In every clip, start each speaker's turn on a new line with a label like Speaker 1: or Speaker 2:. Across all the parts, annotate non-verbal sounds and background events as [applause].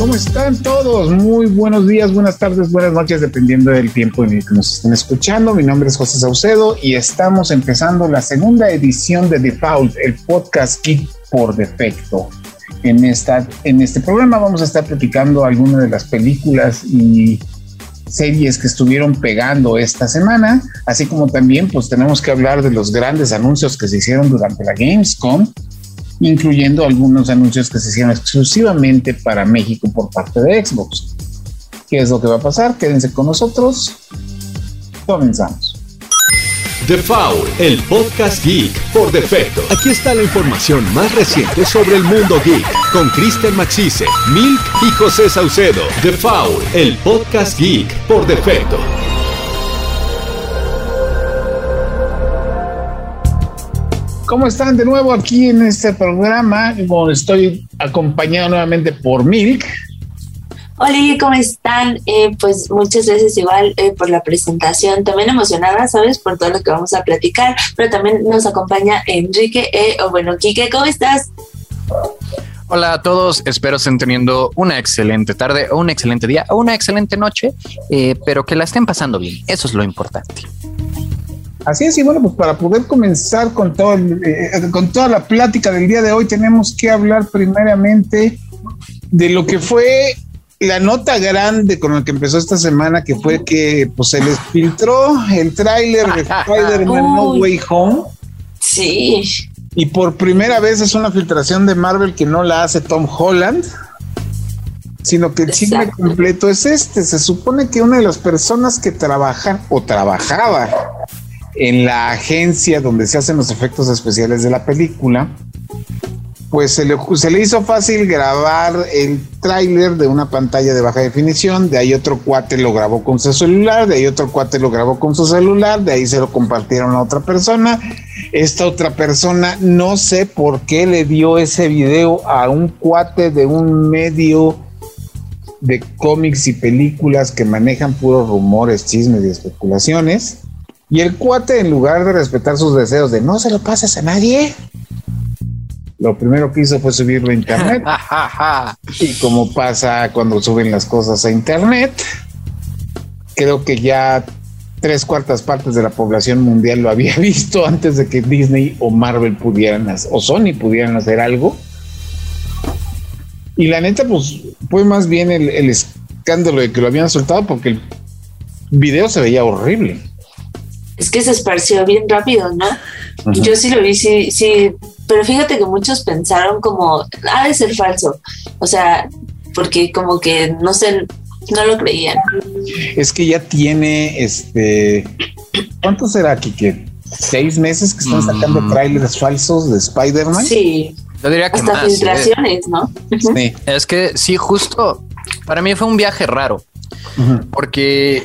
Speaker 1: ¿Cómo están todos? Muy buenos días, buenas tardes, buenas noches, dependiendo del tiempo en el que nos estén escuchando. Mi nombre es José Saucedo y estamos empezando la segunda edición de Default, el podcast Geek por defecto. En, esta, en este programa vamos a estar platicando algunas de las películas y series que estuvieron pegando esta semana, así como también pues tenemos que hablar de los grandes anuncios que se hicieron durante la Gamescom incluyendo algunos anuncios que se hicieron exclusivamente para México por parte de Xbox. ¿Qué es lo que va a pasar? Quédense con nosotros. Comenzamos.
Speaker 2: The Foul, el podcast geek por defecto. Aquí está la información más reciente sobre el mundo geek con Kristen Maxise, Milk y José Saucedo. The Foul, el podcast geek por defecto.
Speaker 1: ¿Cómo están de nuevo aquí en este programa? estoy acompañado nuevamente por Milk.
Speaker 3: Hola, ¿cómo están? Eh, pues muchas gracias igual eh, por la presentación. También emocionada, ¿sabes? Por todo lo que vamos a platicar. Pero también nos acompaña Enrique, eh, o bueno, Quique, ¿cómo estás?
Speaker 4: Hola a todos, espero estén teniendo una excelente tarde o un excelente día o una excelente noche, pero que la estén pasando bien. Eso es lo importante.
Speaker 1: Así es, y bueno, pues para poder comenzar con, todo eh, con toda la plática del día de hoy, tenemos que hablar primeramente de lo que fue la nota grande con la que empezó esta semana, que fue que pues se les filtró el tráiler de [laughs] Spider-Man No Way Home.
Speaker 3: Sí.
Speaker 1: Y por primera vez es una filtración de Marvel que no la hace Tom Holland, sino que el chisme completo es este. Se supone que una de las personas que trabajan o trabajaba en la agencia donde se hacen los efectos especiales de la película, pues se le, se le hizo fácil grabar el tráiler de una pantalla de baja definición, de ahí otro cuate lo grabó con su celular, de ahí otro cuate lo grabó con su celular, de ahí se lo compartieron a otra persona. Esta otra persona no sé por qué le dio ese video a un cuate de un medio de cómics y películas que manejan puros rumores, chismes y especulaciones. Y el cuate, en lugar de respetar sus deseos de no se lo pases a nadie, lo primero que hizo fue subirlo a internet. [laughs] y como pasa cuando suben las cosas a internet, creo que ya tres cuartas partes de la población mundial lo había [laughs] visto antes de que Disney o Marvel pudieran hacer, o Sony pudieran hacer algo. Y la neta, pues fue más bien el, el escándalo de que lo habían soltado porque el video se veía horrible
Speaker 3: es que se esparció bien rápido, ¿no? Yo sí lo vi, sí, sí, pero fíjate que muchos pensaron como, ha de ser falso, o sea, porque como que, no sé, no lo creían.
Speaker 1: Es que ya tiene, este, ¿cuánto será, Kike? ¿Seis meses que están sacando mm. trailers falsos de Spider-Man?
Speaker 3: Sí.
Speaker 4: Yo diría que
Speaker 3: Hasta ¿eh? filtraciones, ¿no?
Speaker 4: Sí. Es que sí, justo, para mí fue un viaje raro, porque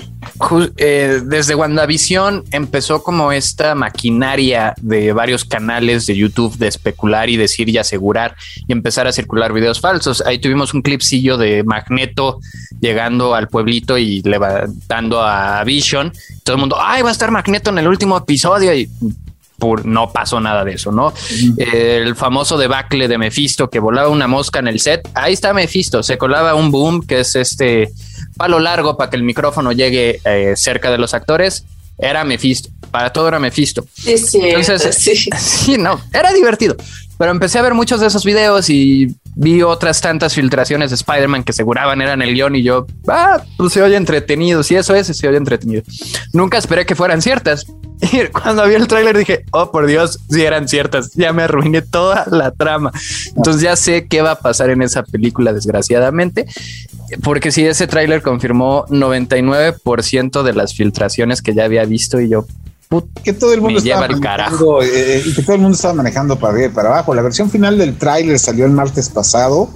Speaker 4: eh, desde WandaVision empezó como esta maquinaria de varios canales de YouTube de especular y decir y asegurar y empezar a circular videos falsos. Ahí tuvimos un clipsillo de Magneto llegando al pueblito y levantando a Vision. Todo el mundo, ay, va a estar Magneto en el último episodio y no pasó nada de eso, ¿no? El famoso debacle de Mephisto que volaba una mosca en el set. Ahí está Mephisto, se colaba un boom que es este palo largo para que el micrófono llegue eh, cerca de los actores, era Mephisto. Para todo era Mephisto.
Speaker 3: Sí, sí. Entonces, sí. [laughs]
Speaker 4: sí, no, era divertido. Pero empecé a ver muchos de esos videos y vi otras tantas filtraciones de Spider-Man que aseguraban eran el guion y yo, ah, pues se oye entretenido. Si eso es, se oye entretenido. Nunca esperé que fueran ciertas. [laughs] Y cuando vi el tráiler dije, oh, por Dios, si eran ciertas. Ya me arruiné toda la trama. Entonces ya sé qué va a pasar en esa película, desgraciadamente. Porque si ese tráiler confirmó 99% de las filtraciones que ya había visto y yo
Speaker 1: que todo el mundo estaba manejando, eh, y que todo el mundo estaba manejando para arriba y para abajo. La versión final del tráiler salió el martes pasado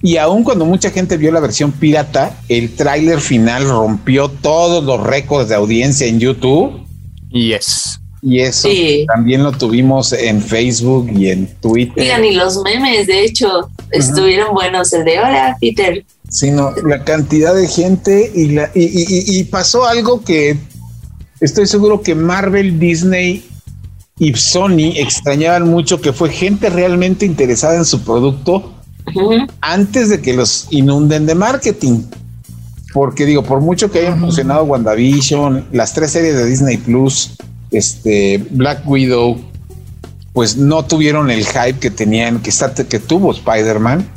Speaker 1: y aun cuando mucha gente vio la versión pirata, el tráiler final rompió todos los récords de audiencia en YouTube.
Speaker 4: Y es.
Speaker 1: Y eso también lo tuvimos en Facebook y en Twitter.
Speaker 3: Mira, y los memes, de hecho, estuvieron buenos. El de hola, Peter.
Speaker 1: Sino la cantidad de gente y, la, y, pasó algo que estoy seguro que Marvel, Disney y Sony extrañaban mucho, que fue gente realmente interesada en su producto antes de que los inunden de marketing. Porque digo, por mucho que hayan funcionado WandaVision, las tres series de Disney Plus, este Black Widow, pues no tuvieron el hype que tenían, que, está, que tuvo Spider-Man.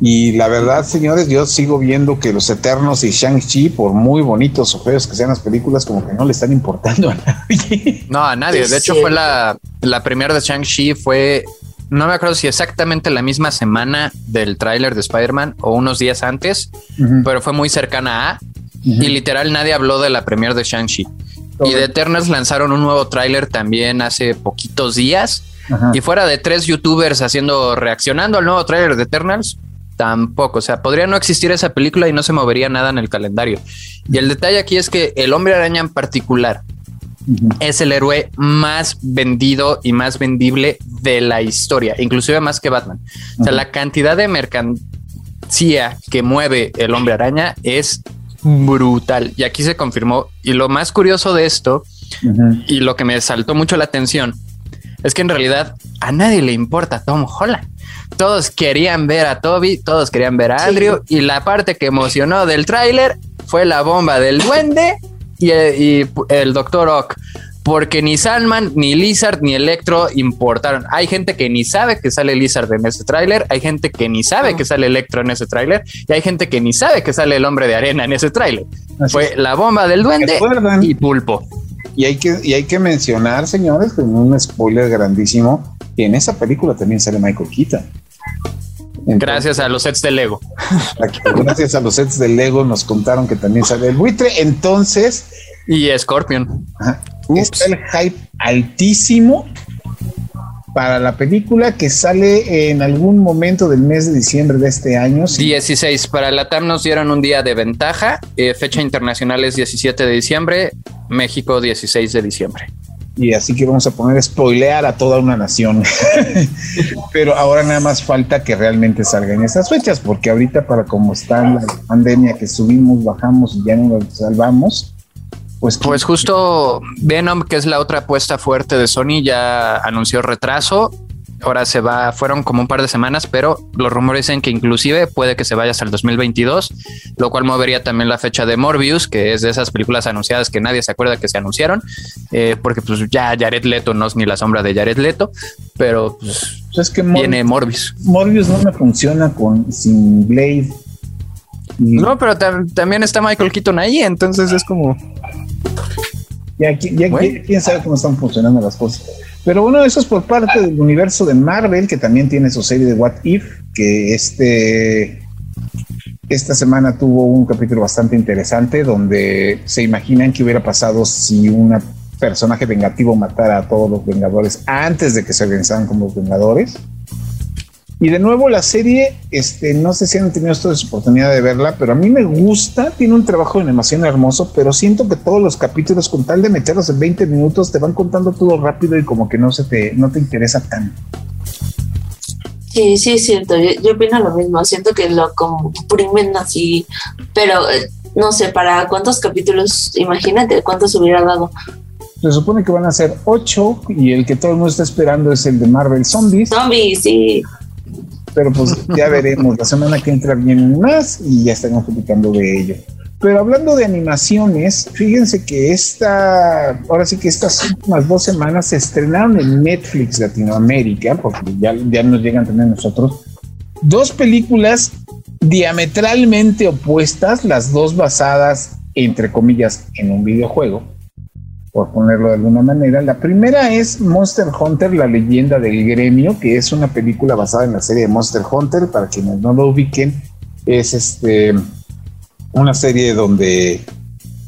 Speaker 1: Y la verdad, señores, yo sigo viendo que los Eternos y Shang-Chi, por muy bonitos o feos que sean las películas, como que no le están importando a nadie. [laughs]
Speaker 4: No, a nadie. De hecho, fue la, la primera de Shang-Chi, fue, no me acuerdo si exactamente la misma semana del tráiler de Spider-Man o unos días antes, pero fue muy cercana a, y literal nadie habló de la premier de Shang-Chi. Y de Eternals lanzaron un nuevo tráiler también hace poquitos días. Y fuera de tres youtubers haciendo, reaccionando al nuevo tráiler de Eternals, tampoco. O sea, podría no existir esa película y no se movería nada en el calendario. Y el detalle aquí es que el hombre araña en particular es el héroe más vendido y más vendible de la historia, inclusive más que Batman. O sea, la cantidad de mercancía que mueve el hombre araña es brutal. Y aquí se confirmó. Y lo más curioso de esto, y lo que me saltó mucho la atención, es que en realidad a nadie le importa Tom Holland. Todos querían ver a Toby, todos querían ver a Andrew, y la parte que emocionó del tráiler fue la bomba del duende y, el Doctor Ock porque ni Salman, ni Lizard, ni Electro importaron. Hay gente que ni sabe que sale Lizard en ese tráiler, hay gente que ni sabe que sale Electro en ese tráiler, y hay gente que ni sabe que sale el hombre de arena en ese tráiler. Fue la bomba del duende y pulpo.
Speaker 1: Y hay que, y hay que mencionar, señores, con un spoiler grandísimo, que en esa película también sale Michael Keaton.
Speaker 4: gracias a los sets de Lego.
Speaker 1: Gracias a los sets de Lego nos contaron que también sale el buitre. Entonces.
Speaker 4: Y Scorpion.
Speaker 1: Está el hype altísimo para la película que sale en algún momento del mes de diciembre de este año.
Speaker 4: 16. Para la TAM nos dieron un día de ventaja. Eh, fecha internacional es 17 de diciembre. México 16 de diciembre.
Speaker 1: Y así que vamos a poner spoilear a toda una nación. [laughs] Pero ahora nada más falta que realmente salgan esas fechas, porque ahorita para como está la pandemia que subimos, bajamos y ya no nos salvamos,
Speaker 4: pues, pues, justo Venom, que es la otra apuesta fuerte de Sony, ya anunció retraso. Ahora se va, fueron como un par de semanas, pero los rumores dicen que inclusive puede que se vaya hasta el 2022, lo cual movería también la fecha de Morbius, que es de esas películas anunciadas que nadie se acuerda que se anunciaron, eh, porque pues ya Jared Leto no es ni la sombra de Jared Leto, pero pues, es que viene Morbius.
Speaker 1: Morbius no me funciona con sin Blade.
Speaker 4: No, pero también está Michael Keaton ahí, entonces es como
Speaker 1: ya, quién sabe cómo están funcionando las cosas. Pero bueno, eso es por parte del universo de Marvel, que también tiene su serie de What If, que este esta semana tuvo un capítulo bastante interesante donde se imaginan que hubiera pasado si un personaje vengativo matara a todos los Vengadores antes de que se organizaran como los Vengadores. Y de nuevo la serie, este, no sé si han tenido ustedes oportunidad de verla, pero a mí me gusta, tiene un trabajo de animación hermoso, pero siento que todos los capítulos con tal de meterlos en 20 minutos te van contando todo rápido y como que no se te, no te interesa tanto.
Speaker 3: Sí, sí es cierto, yo, opino lo mismo, siento que lo comprimen así, pero eh, no sé, para cuántos capítulos, imagínate cuántos hubiera dado.
Speaker 1: Se supone que van a ser ocho y el que todo el mundo está esperando es el de Marvel Zombies.
Speaker 3: Zombies, sí
Speaker 1: pero pues ya [laughs] veremos. La semana que entra vienen más y ya estaremos platicando de ello. Pero hablando de animaciones, fíjense que esta, ahora sí que estas últimas dos semanas se estrenaron en Netflix Latinoamérica, porque ya, ya nos llegan a tener nosotros, dos películas diametralmente opuestas, las dos basadas, entre comillas, en un videojuego por ponerlo de alguna manera. La primera es Monster Hunter, la leyenda del gremio, que es una película basada en la serie de Monster Hunter, para quienes no lo ubiquen, es este una serie donde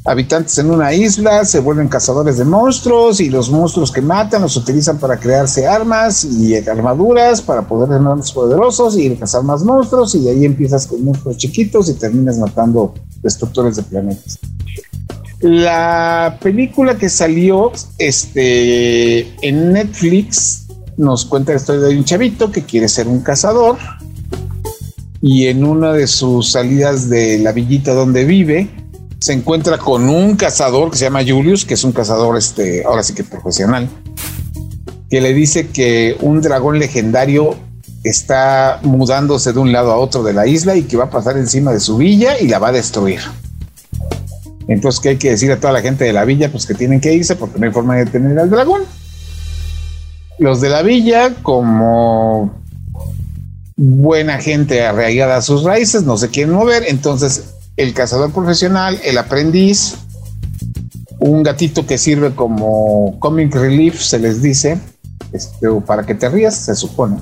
Speaker 1: habitantes en una isla se vuelven cazadores de monstruos y los monstruos que matan los utilizan para crearse armas y armaduras para poder ser más poderosos y cazar más monstruos y de ahí empiezas con monstruos chiquitos y terminas matando destructores de planetas. La película que salió este, en Netflix nos cuenta la historia de un chavito que quiere ser un cazador y en una de sus salidas de la villita donde vive se encuentra con un cazador que se llama Julius, que es un cazador, este, ahora sí que profesional, que le dice que un dragón legendario está mudándose de un lado a otro de la isla y que va a pasar encima de su villa y la va a destruir. Entonces, ¿qué hay que decir a toda la gente de la villa? Pues que tienen que irse porque no hay forma de detener al dragón. Los de la villa, como buena gente arraigada a sus raíces, no se quieren mover. Entonces, el cazador profesional, el aprendiz, un gatito que sirve como comic relief, se les dice, este, para que te rías, se supone.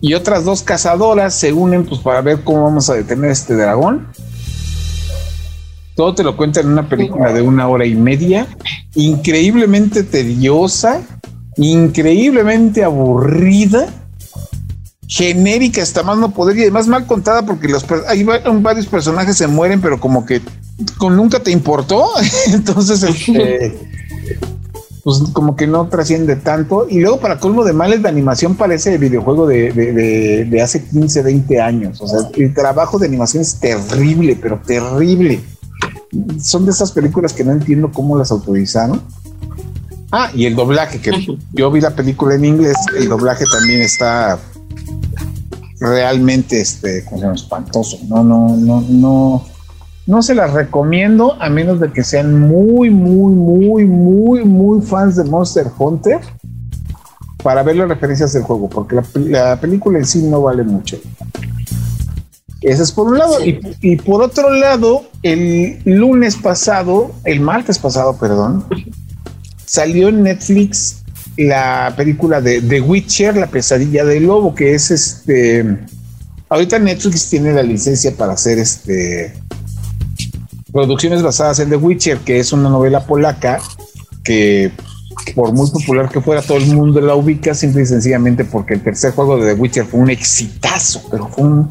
Speaker 1: Y otras dos cazadoras se unen pues para ver cómo vamos a detener este dragón. Todo te lo cuenta en una película de una hora y media, increíblemente tediosa, increíblemente aburrida, genérica hasta más no poder y además mal contada porque los hay varios personajes se mueren, pero como que con nunca te importó. [laughs] Entonces, este, pues como que no trasciende tanto. Y luego, para colmo de males, la animación parece videojuego de, de, de, hace 15, 20 años. O sea, el trabajo de animación es terrible, pero terrible. Son de esas películas que no entiendo cómo las autorizaron. Ah, y el doblaje, que yo vi la película en inglés, el doblaje también está realmente este, espantoso. No, no, no, no no se las recomiendo a menos de que sean muy, muy, muy, muy, muy fans de Monster Hunter para ver las referencias del juego, porque la, película en sí no vale mucho. Ese es por un lado. Y, por otro lado, el lunes pasado, el martes pasado, perdón, salió en Netflix la película de The Witcher, La pesadilla del lobo, que es este. Ahorita Netflix tiene la licencia para hacer este producciones basadas en The Witcher, que es una novela polaca que por muy popular que fuera, todo el mundo la ubica simple y sencillamente porque el tercer juego de The Witcher fue un exitazo, pero fue un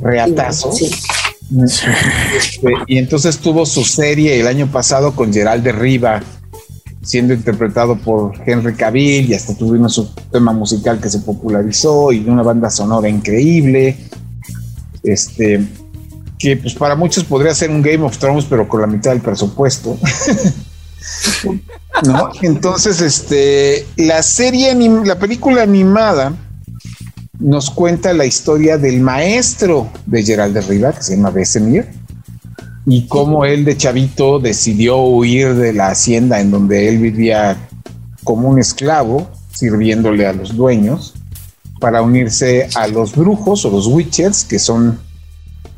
Speaker 1: reatazo. Este, y entonces tuvo su serie el año pasado con Gerald de Riva, siendo interpretado por Henry Cavill, y hasta tuvimos su tema musical que se popularizó y una banda sonora increíble. Este, que pues para muchos podría ser un Game of Thrones, pero con la mitad del presupuesto. [laughs] ¿No? Entonces, este, la serie, la película animada nos cuenta la historia del maestro de Gerald de Riva, que se llama Besemir, y cómo él de chavito decidió huir de la hacienda en donde él vivía como un esclavo, sirviéndole a los dueños, para unirse a los brujos o los witchers, que son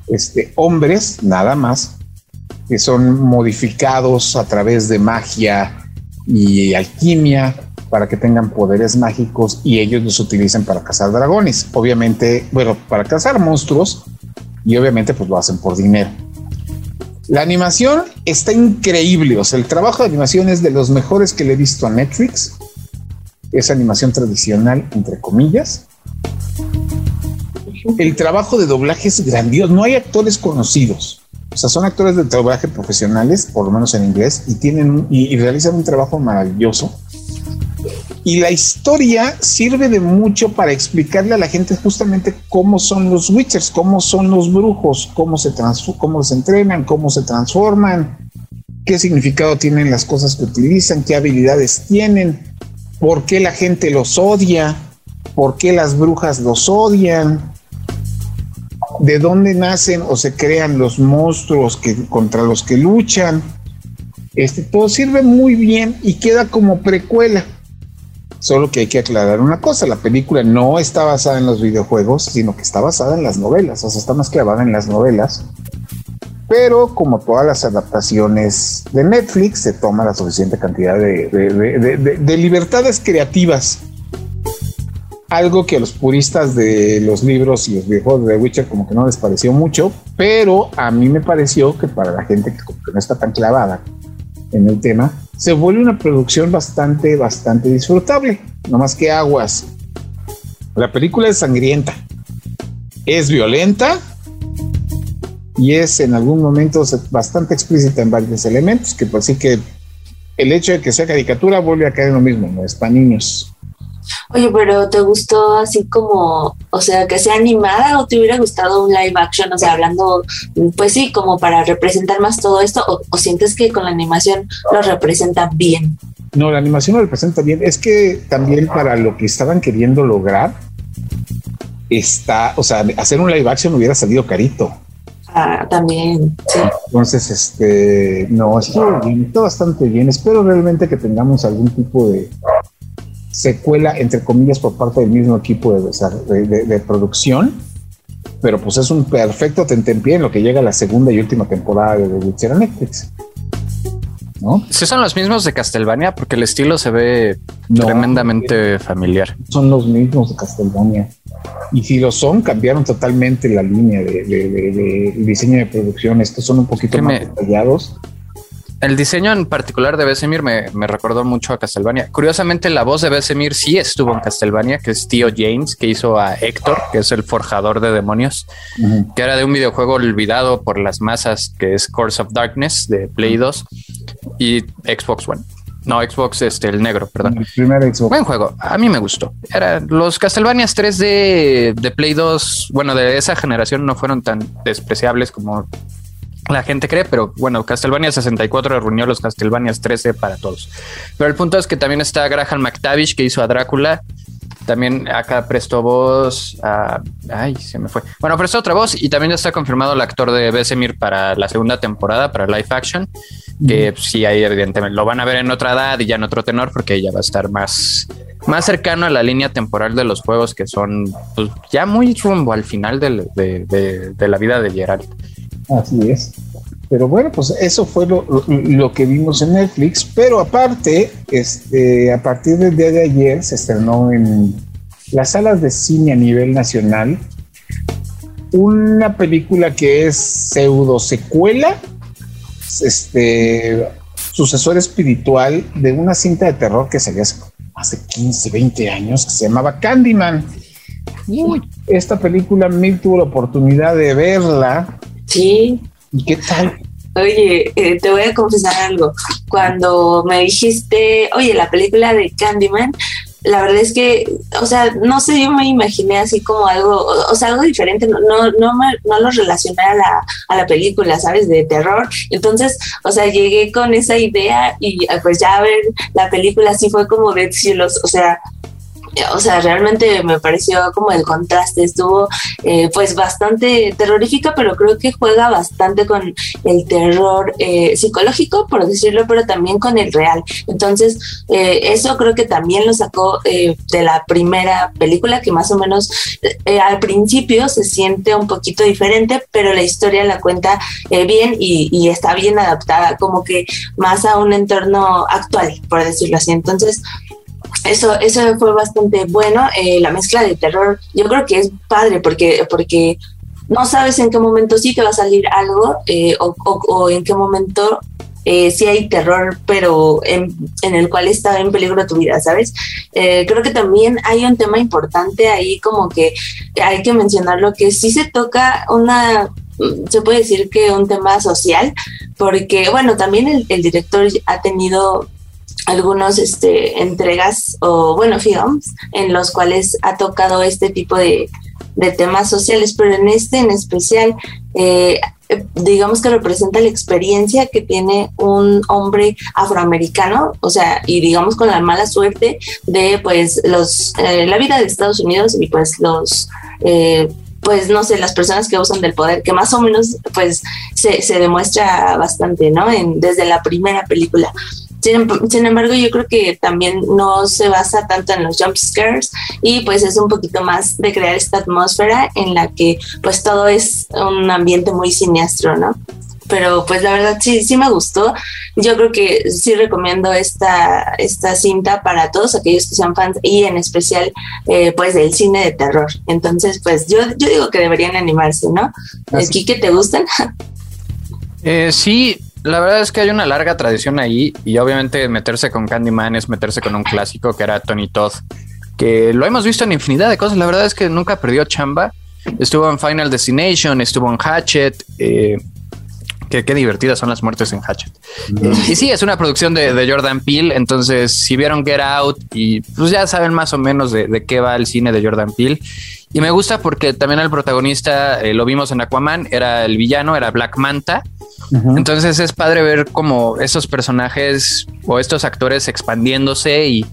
Speaker 1: este, hombres, nada más, que son modificados a través de magia y alquimia para que tengan poderes mágicos y ellos los utilizan para cazar dragones. Obviamente, bueno, para cazar monstruos y obviamente pues lo hacen por dinero. La animación está increíble, o sea, el trabajo de animación es de los mejores que le he visto a Netflix. Es animación tradicional, entre comillas el trabajo de doblaje es grandioso. No hay actores conocidos. O sea, son actores de doblaje profesionales, por lo menos en inglés, y tienen y, realizan un trabajo maravilloso. Y la historia sirve de mucho para explicarle a la gente justamente cómo son los Witchers, cómo son los brujos, cómo se, cómo se entrenan, cómo se transforman, qué significado tienen las cosas que utilizan, qué habilidades tienen, por qué la gente los odia, por qué las brujas los odian, de dónde nacen o se crean los monstruos que, contra los que luchan. Este, todo sirve muy bien y queda como precuela. Solo que hay que aclarar una cosa, la película no está basada en los videojuegos, sino que está basada en las novelas, o sea, está más clavada en las novelas. Pero como todas las adaptaciones de Netflix, se toma la suficiente cantidad de, de libertades creativas algo que a los puristas de los libros y los videojuegos de The Witcher como que no les pareció mucho, pero a mí me pareció que para la gente que, no está tan clavada en el tema, se vuelve una producción bastante, bastante disfrutable. No más que aguas. La película es sangrienta, es violenta y es en algún momento bastante explícita en varios elementos, que por sí que el hecho de que sea caricatura vuelve a caer en lo mismo, no es para niños.
Speaker 3: Oye, pero ¿te gustó así como, o sea, que sea animada o te hubiera gustado un live action? O sea, hablando, pues sí, como para representar más todo esto, o, sientes que con la animación lo representa bien?
Speaker 1: No, la animación lo representa bien. Es que también para lo que estaban queriendo lograr, está, o sea, hacer un live action hubiera salido carito.
Speaker 3: Ah, también. Sí.
Speaker 1: Entonces, este, no, está bien, está bastante bien. Espero realmente que tengamos algún tipo de secuela, entre comillas, por parte del mismo equipo de, de, producción. Pero pues es un perfecto tentempié en lo que llega a la segunda y última temporada de The Witcher Netflix.
Speaker 4: ¿No? Sí, son los mismos de Castlevania, porque el estilo se ve tremendamente familiar.
Speaker 1: Son los mismos de Castlevania. Y si lo son, cambiaron totalmente la línea de, diseño de producción. Estos son un poquito más detallados.
Speaker 4: El diseño en particular de Besemir me, recordó mucho a Castlevania. Curiosamente, la voz de Besemir sí estuvo en Castlevania, que es Tío James, que hizo a Héctor, que es el forjador de demonios, que era de un videojuego olvidado por las masas, que es Course of Darkness de Play 2 y Xbox One. No, Xbox, este, el negro, perdón. El primer Xbox. Buen juego. A mí me gustó. Era los Castlevanias 3D de Play 2, bueno, de esa generación no fueron tan despreciables como la gente cree, pero bueno, Castlevania 64 reunió los Castlevanias 13 para todos. Pero el punto es que también está Graham McTavish, que hizo a Drácula. También acá prestó voz a... Ay, se me fue. Bueno, prestó otra voz y también ya está confirmado el actor de Besemir para la segunda temporada, para live action, que sí, ahí evidentemente lo van a ver en otra edad y ya en otro tenor, porque ya va a estar más, más cercano a la línea temporal de los juegos que son pues, ya muy rumbo al final de, de la vida de Geralt.
Speaker 1: Así es. Pero bueno, pues eso fue lo, que vimos en Netflix. Pero aparte, este, a partir del día de ayer se estrenó en las salas de cine a nivel nacional una película que es pseudo secuela, este, sucesor espiritual de una cinta de terror que salió hace, hace 15, 20 años que se llamaba Candyman. Uy, esta película Mil tuvo la oportunidad de verla
Speaker 3: Sí.
Speaker 1: ¿Y qué tal?
Speaker 3: Oye, eh, te voy a confesar algo. Cuando me dijiste, oye, la película de Candyman, la verdad es que, o sea, no sé, yo me imaginé así como algo, o, sea, algo diferente, no, no, no, no lo relacioné a la, a la película, ¿sabes? De terror. Entonces, o sea, llegué con esa idea y pues ya a ver la película así fue como de cielos, o sea, o sea, realmente me pareció como el contraste, estuvo eh, pues bastante terrorífica, pero creo que juega bastante con el terror eh, psicológico, por decirlo, pero también con el real. Entonces, eh, eso creo que también lo sacó de la primera película, que más o menos al principio se siente un poquito diferente, pero la historia la cuenta bien y, y está bien adaptada, como que más a un entorno actual, por decirlo así. Entonces, eso, eso fue bastante bueno. Eh, la mezcla de terror, yo creo que es padre porque, porque no sabes en qué momento sí te va a salir algo eh, o, en qué momento eh, sí hay terror, pero en, el cual está en peligro tu vida, ¿sabes? Eh, creo que también hay un tema importante ahí como que hay que mencionar lo que sí se toca una se puede decir que un tema social, porque bueno, también el director ha tenido algunos este, entregas o, bueno, films en los cuales ha tocado este tipo de, temas sociales, pero en este en especial, eh, digamos que representa la experiencia que tiene un hombre afroamericano, o sea, y digamos con la mala suerte de, pues, los, eh, la vida de Estados Unidos y, pues, los... Eh, pues no sé, las personas que usan del poder, que más o menos pues se, se demuestra bastante, ¿no? En, desde la primera película. Sin, embargo, yo creo que también no se basa tanto en los jump scares y pues es un poquito más de crear esta atmósfera en la que pues todo es un ambiente muy siniestro, ¿no? Pero pues la verdad sí, sí me gustó. Yo creo que sí recomiendo esta, esta cinta para todos aquellos que sean fans y en especial eh, pues del cine de terror. Entonces pues yo, yo digo que deberían animarse, ¿no? ¿Aquí que te gustan?
Speaker 4: Eh, sí, la verdad es que hay una larga tradición ahí y obviamente meterse con Candyman es meterse con un clásico que era Tony Todd, que lo hemos visto en infinidad de cosas. La verdad es que nunca perdió chamba. Estuvo en Final Destination, estuvo en Hatchet. Eh, qué, divertidas son las muertes en Hatchet. Y sí, es una producción de, Jordan Peele. Entonces, si vieron Get Out y pues ya saben más o menos de, qué va el cine de Jordan Peele. Y me gusta porque también el protagonista eh, lo vimos en Aquaman, era el villano, era Black Manta. Entonces es padre ver como esos personajes o estos actores expandiéndose y,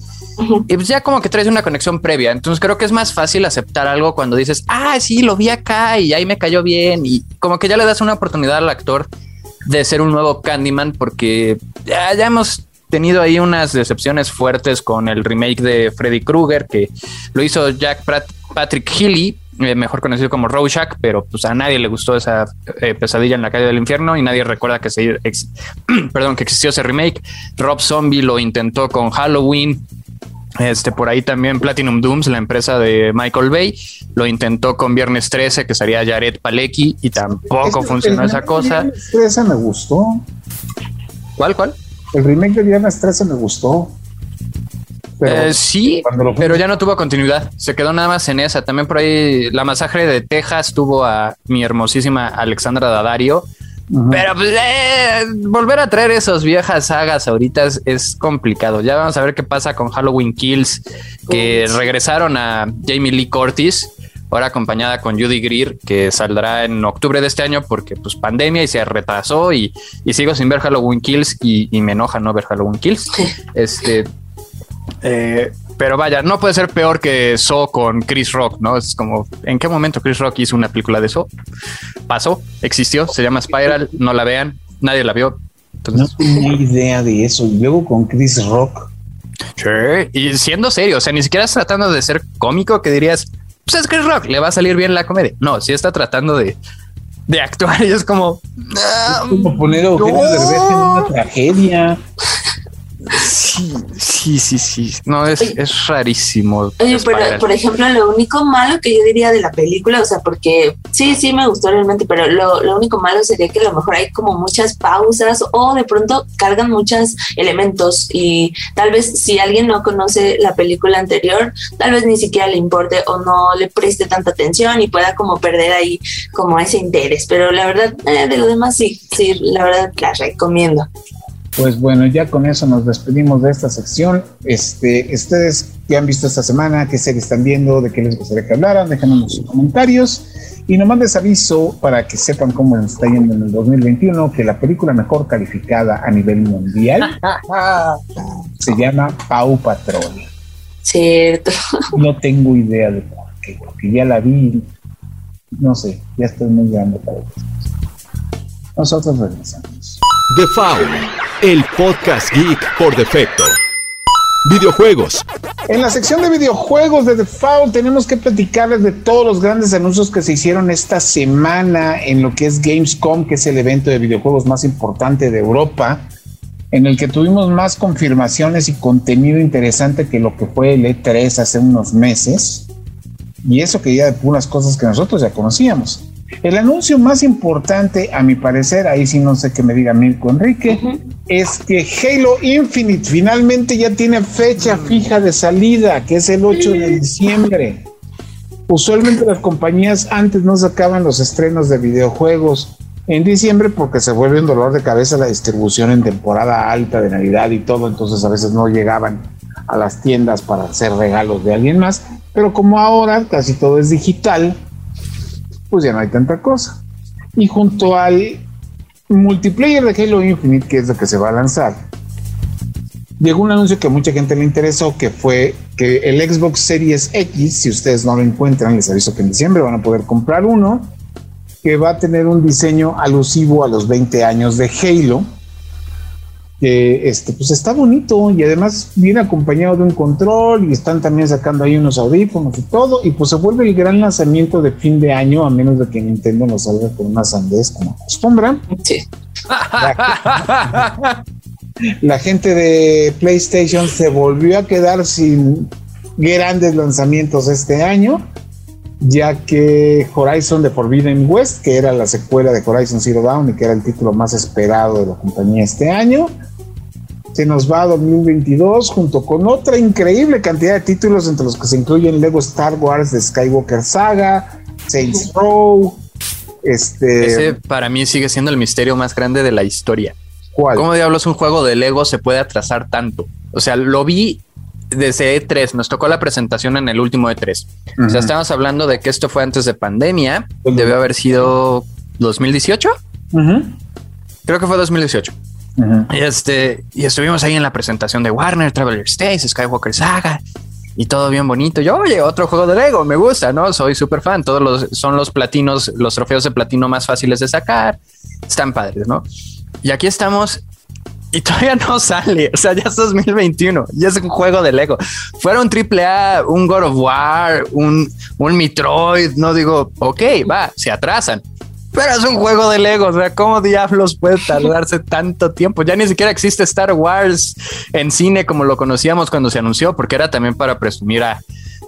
Speaker 4: Y pues ya como que traes una conexión previa. Entonces creo que es más fácil aceptar algo cuando dices, ah, sí, lo vi acá y ahí me cayó bien. Y como que ya le das una oportunidad al actor de ser un nuevo Candyman porque ya, ya hemos tenido ahí unas decepciones fuertes con el remake de Freddy Krueger que lo hizo Jack Patrick Healy eh, mejor conocido como Rorschach, pero pues a nadie le gustó esa eh, pesadilla en la calle del infierno y nadie recuerda que se [clears throat] perdón, que existió ese remake. Rob Zombie lo intentó con Halloween. Este por ahí también Platinum Dooms, la empresa de Michael Bay, lo intentó con Viernes 13, que sería Jared Palecki, y tampoco funcionó esa cosa.
Speaker 1: Viernes 13 me gustó.
Speaker 4: ¿Cuál, cuál?
Speaker 1: El remake de Viernes 13 me gustó.
Speaker 4: Eh, sí, pero ya no tuvo continuidad. Se quedó nada más en esa. También por ahí la masacre de Texas tuvo a mi hermosísima Alexandra Dadario. Pero pues, eh, volver a traer esas viejas sagas ahorita es, complicado. Ya vamos a ver qué pasa con Halloween Kills, que regresaron a Jamie Lee Curtis, ahora acompañada con Judy Greer, que saldrá en octubre de este año porque pues pandemia y se retrasó y, sigo sin ver Halloween Kills y, y, me enoja no ver Halloween Kills. Este, eh, pero vaya, no puede ser peor que So con Chris Rock, ¿no? Es como, ¿en qué momento Chris Rock hizo una película de So? Pasó, existió, se llama Spiral, no la vean, nadie la vio.
Speaker 1: no tenía idea de eso. Y luego con Chris Rock.
Speaker 4: Sí, y siendo serio, o sea, ni siquiera está tratando de ser cómico que dirías, pues es Chris Rock, le va a salir bien la comedia. No, sí está tratando de, de actuar y es como...
Speaker 1: es como poner a Eugenio en una tragedia.
Speaker 4: Sí, sí, sí, sí. No, es, es rarísimo.
Speaker 3: Oye, pero por ejemplo, lo único malo que yo diría de la película, o sea, porque sí, sí me gustó realmente, pero lo, lo único malo sería que a lo mejor hay como muchas pausas o de pronto cargan muchos elementos y tal vez si alguien no conoce la película anterior, tal vez ni siquiera le importe o no le preste tanta atención y pueda como perder ahí como ese interés. Pero la verdad, eh, de lo demás sí, sí, la verdad la recomiendo.
Speaker 1: Pues bueno, ya con eso nos despedimos de esta sección. Este, ustedes que han visto esta semana, qué series están viendo, de qué les gustaría que hablaran, déjanos sus comentarios. Y nomás les aviso para que sepan cómo nos está yendo en el 2021 que la película mejor calificada a nivel mundial [laughs] se llama Pau Patrol.
Speaker 3: Cierto.
Speaker 1: No tengo idea de por qué, porque ya la vi. No sé, ya estoy muy grande para eso. Nosotros regresamos.
Speaker 2: The Foul, el podcast geek por defecto. Videojuegos.
Speaker 1: En la sección de videojuegos de The Foul tenemos que platicarles de todos los grandes anuncios que se hicieron esta semana en lo que es Gamescom, que es el evento de videojuegos más importante de Europa, en el que tuvimos más confirmaciones y contenido interesante que lo que fue el E3 hace unos meses. Y eso que ya de unas cosas que nosotros ya conocíamos. El anuncio más importante, a mi parecer, ahí sí no sé qué me diga Mirko Enrique, es que Halo Infinite finalmente ya tiene fecha fija de salida, que es el 8 de diciembre. Usualmente las compañías antes no sacaban los estrenos de videojuegos en diciembre porque se vuelve un dolor de cabeza la distribución en temporada alta de Navidad y todo, entonces a veces no llegaban a las tiendas para hacer regalos de alguien más, pero como ahora casi todo es digital, pues ya no hay tanta cosa. Y junto al multiplayer de Halo Infinite, que es lo que se va a lanzar, llegó un anuncio que a mucha gente le interesó, que fue que el Xbox Series X, si ustedes no lo encuentran, les aviso que en diciembre van a poder comprar uno, que va a tener un diseño alusivo a los 20 años de Halo que este, pues está bonito y además viene acompañado de un control y están también sacando ahí unos audífonos y todo y pues se vuelve el gran lanzamiento de fin de año a menos de que Nintendo nos salga con una sandez como acostumbra. Sí. La, gente de PlayStation se volvió a quedar sin grandes lanzamientos este año ya que Horizon de Forbidden West, que era la secuela de Horizon Zero Dawn y que era el título más esperado de la compañía este año, nos va a 2022 junto con otra increíble cantidad de títulos entre los que se incluyen Lego Star Wars de Skywalker Saga, Saints Row. Este
Speaker 4: Ese para mí sigue siendo el misterio más grande de la historia. ¿Cuál? ¿Cómo diablos un juego de Lego se puede atrasar tanto? O sea, lo vi desde E3, nos tocó la presentación en el último E3. O sea, estamos hablando de que esto fue antes de pandemia, debe haber sido 2018. Creo que fue 2018. Este, y estuvimos ahí en la presentación de Warner, Traveler Stays, Skywalker Saga y todo bien bonito. Yo, oye, otro juego de Lego, me gusta, ¿no? Soy súper fan. Todos los son los platinos, los trofeos de platino más fáciles de sacar. Están padres, ¿no? Y aquí estamos y [laughs] todavía no sale. O sea, ya es 2021. Ya es un juego de Lego. Fuera un triple A, un God of War, un, un Metroid. No digo, ok, va, se atrasan. Pero es un juego de Lego. O sea, ¿cómo diablos puede tardarse tanto tiempo? Ya ni siquiera existe Star Wars en cine como lo conocíamos cuando se anunció, porque era también para presumir a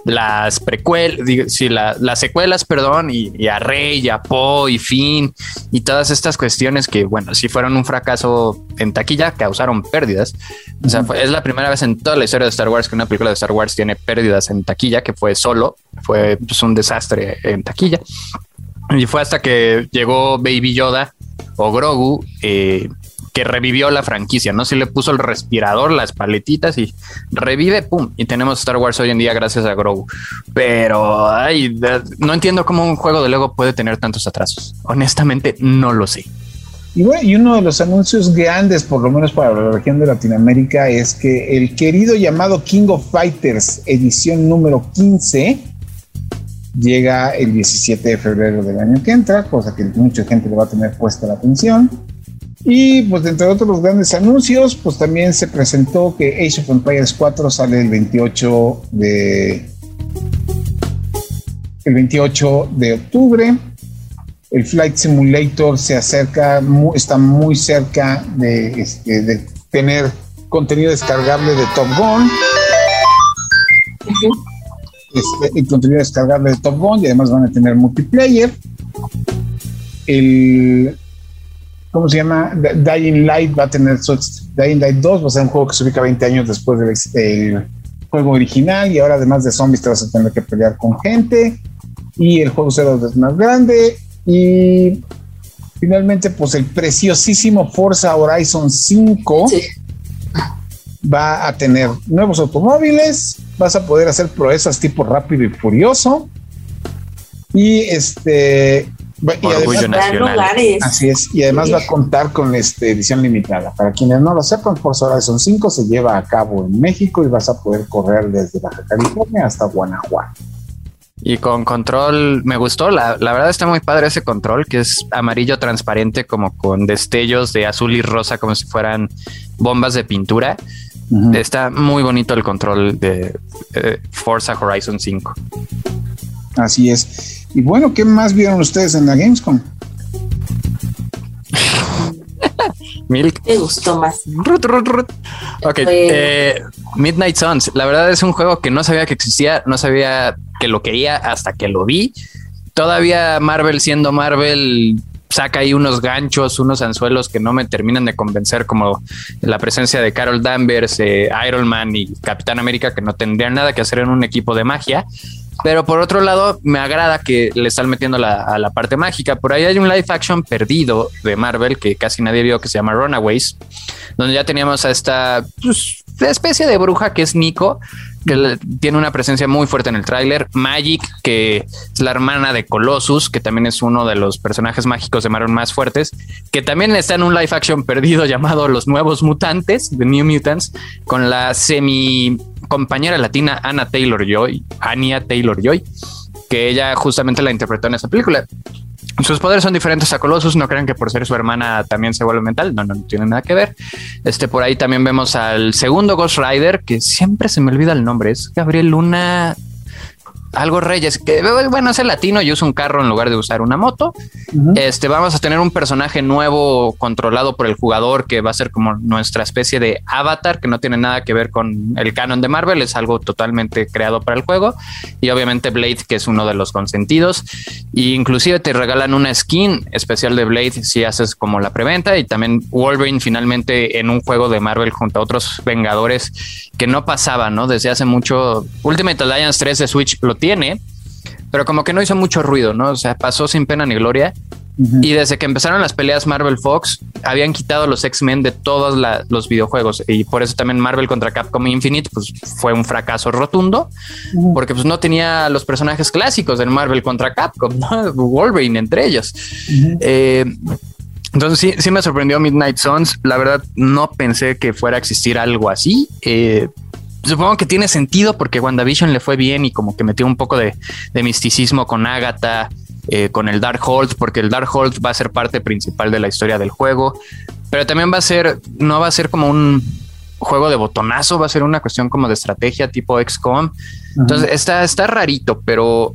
Speaker 4: las precuelas, sí, las secuelas, perdón, y, a Rey, y a Poe, y Finn, y todas estas cuestiones que, bueno, si fueron un fracaso en taquilla, causaron pérdidas. O sea, es la primera vez en toda la historia de Star Wars que una película de Star Wars tiene pérdidas en taquilla, que fue solo, fue pues, un desastre en taquilla. Y fue hasta que llegó Baby Yoda o Grogu, eh, que revivió la franquicia, ¿no? Si le puso el respirador, las paletitas y revive, pum, y tenemos Star Wars hoy en día gracias a Grogu. Pero ay, no entiendo cómo un juego de Lego puede tener tantos atrasos. Honestamente, no lo sé.
Speaker 1: Y bueno, y uno de los anuncios grandes, por lo menos para la región de Latinoamérica, es que el querido llamado King of Fighters, edición número 15, llega el 17 de febrero del año que entra, cosa que mucha gente le va a tener puesta la atención. Y pues entre otros grandes anuncios, pues también se presentó que Age of Empires 4 sale el 28 de el 28 de octubre. El Flight Simulator se acerca, está muy cerca de, este, de tener contenido descargable de Top Gun. Este, el contenido descargable de Top Gun y además van a tener multiplayer. El ¿cómo se llama? Dying Light va a tener Dying Light 2, va a ser un juego que se ubica 20 años después del juego original y ahora además de zombies te vas a tener que pelear con gente y el juego cero es más grande y finalmente pues el preciosísimo Forza Horizon 5 va a tener nuevos automóviles, vas a poder hacer proezas tipo rápido y furioso y este y así es, y además va a contar con este, edición limitada. Para quienes no lo sepan, Forza Horizon 5 se lleva a cabo en México y vas a poder correr desde Baja California hasta Guanajuato.
Speaker 4: Y con control, me gustó, la, la, verdad está muy padre ese control, que es amarillo transparente, como con destellos de azul y rosa, como si fueran bombas de pintura. Está muy bonito el control de eh, Forza Horizon 5.
Speaker 1: Así es. Y bueno, ¿qué más vieron ustedes en la Gamescom? [laughs]
Speaker 3: Milk. Me gustó más.
Speaker 4: Ok, eh, Midnight Suns. La verdad es un juego que no sabía que existía, no sabía que lo quería hasta que lo vi. Todavía Marvel siendo Marvel saca ahí unos ganchos, unos anzuelos que no me terminan de convencer, como la presencia de Carol Danvers, eh, Iron Man y Capitán América, que no tendrían nada que hacer en un equipo de magia. Pero por otro lado, me agrada que le están metiendo a la parte mágica. Por ahí hay un live action perdido de Marvel que casi nadie vio que se llama Runaways, donde ya teníamos a esta pues, especie de bruja que es Nico, que tiene una presencia muy fuerte en el tráiler. Magic, que es la hermana de Colossus, que también es uno de los personajes mágicos de Marvel más fuertes, que también está en un live action perdido [laughs] llamado Los Nuevos Mutantes, The New Mutants, con la semi compañera latina Anna Taylor Joy, Anya Taylor Joy, que ella justamente la interpretó en esa película. Sus poderes son diferentes a Colossus, no crean que por ser su hermana también se vuelve mental, no, no, tiene nada que ver. Este, por ahí también vemos al segundo Ghost Rider, que siempre se me olvida el nombre, es Gabriel Luna, algo Reyes, que bueno, es el latino y usa un carro en lugar de usar una moto. Este, vamos a tener un personaje nuevo controlado por el jugador que va a ser como nuestra especie de avatar, que no tiene nada que ver con el canon de Marvel, es algo totalmente creado para el juego. Y obviamente Blade, que es uno de los consentidos. Y inclusive te regalan una skin especial de Blade si haces como la preventa. Y también Wolverine finalmente en un juego de Marvel junto a otros Vengadores que no pasaba, ¿no? Desde hace mucho. Ultimate Alliance 3 de Switch lo tiene, pero como que no hizo mucho ruido, ¿no? O sea, pasó sin pena ni gloria. Y desde que empezaron las peleas Marvel Fox, habían quitado los X-Men de todos los videojuegos. Y por eso también Marvel contra Capcom Infinite pues, fue un fracaso rotundo, porque pues, no tenía los personajes clásicos del Marvel contra Capcom, ¿no? [laughs] Wolverine entre ellos. Eh, Entonces sí, sí me sorprendió Midnight Suns. La verdad no pensé que fuera a existir algo así. Eh, supongo que tiene sentido porque WandaVision le fue bien y como que metió un poco de, misticismo con Agatha, eh, con el Darkhold, porque el Darkhold va a ser parte principal de la historia del juego, pero también va a ser, no va a ser como un juego de botonazo, va a ser una cuestión como de estrategia tipo XCOM. Entonces está, está rarito, pero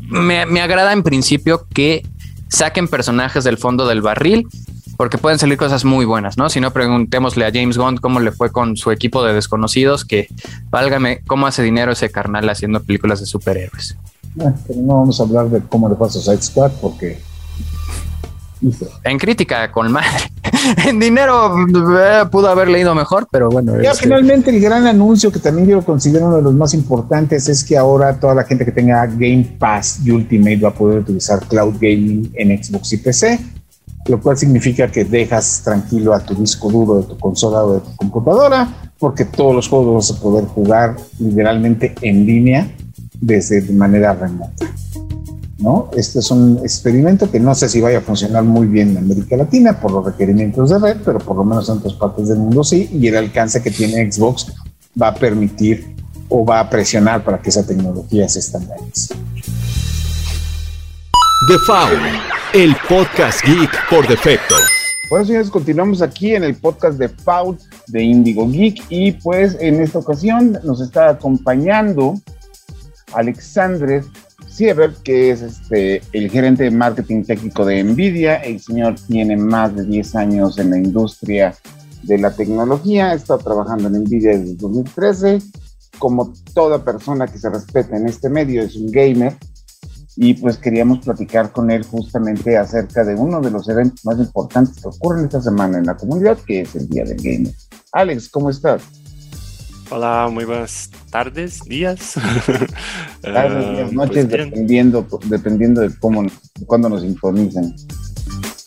Speaker 4: me, me agrada en principio que saquen personajes del fondo del barril porque pueden salir cosas muy buenas, ¿no? Si no, preguntémosle a James Gunn cómo le fue con su equipo de desconocidos, que válgame, cómo hace dinero ese carnal haciendo películas de superhéroes.
Speaker 1: Bueno, pero no vamos a hablar de cómo le pasa a Side Squad, porque...
Speaker 4: En crítica, con madre. [laughs] en dinero eh, pudo haber leído mejor, pero bueno.
Speaker 1: Ya finalmente el gran anuncio que también yo considero uno de los más importantes es que ahora toda la gente que tenga Game Pass y Ultimate va a poder utilizar Cloud Gaming en Xbox y PC lo cual significa que dejas tranquilo a tu disco duro de tu consola o de tu computadora, porque todos los juegos vas a poder jugar literalmente en línea desde de manera remota. ¿no? Este es un experimento que no sé si vaya a funcionar muy bien en América Latina por los requerimientos de red, pero por lo menos en otras partes del mundo sí, y el alcance que tiene Xbox va a permitir o va a presionar para que esa tecnología se estandarice.
Speaker 2: The Foul, el podcast geek por defecto.
Speaker 1: Bueno, señores, continuamos aquí en el podcast de Foul de Indigo Geek y pues en esta ocasión nos está acompañando Alexandre Sieber, que es este, el gerente de marketing técnico de Nvidia. El señor tiene más de 10 años en la industria de la tecnología, está trabajando en Nvidia desde 2013. Como toda persona que se respeta en este medio, es un gamer y pues queríamos platicar con él justamente acerca de uno de los eventos más importantes que ocurren esta semana en la comunidad, que es el Día del Gamer. Alex, ¿cómo estás?
Speaker 5: Hola, muy buenas tardes, días. [laughs]
Speaker 1: Tardes, días, pues noches, dependiendo, dependiendo de cómo, cuándo nos sintonicen.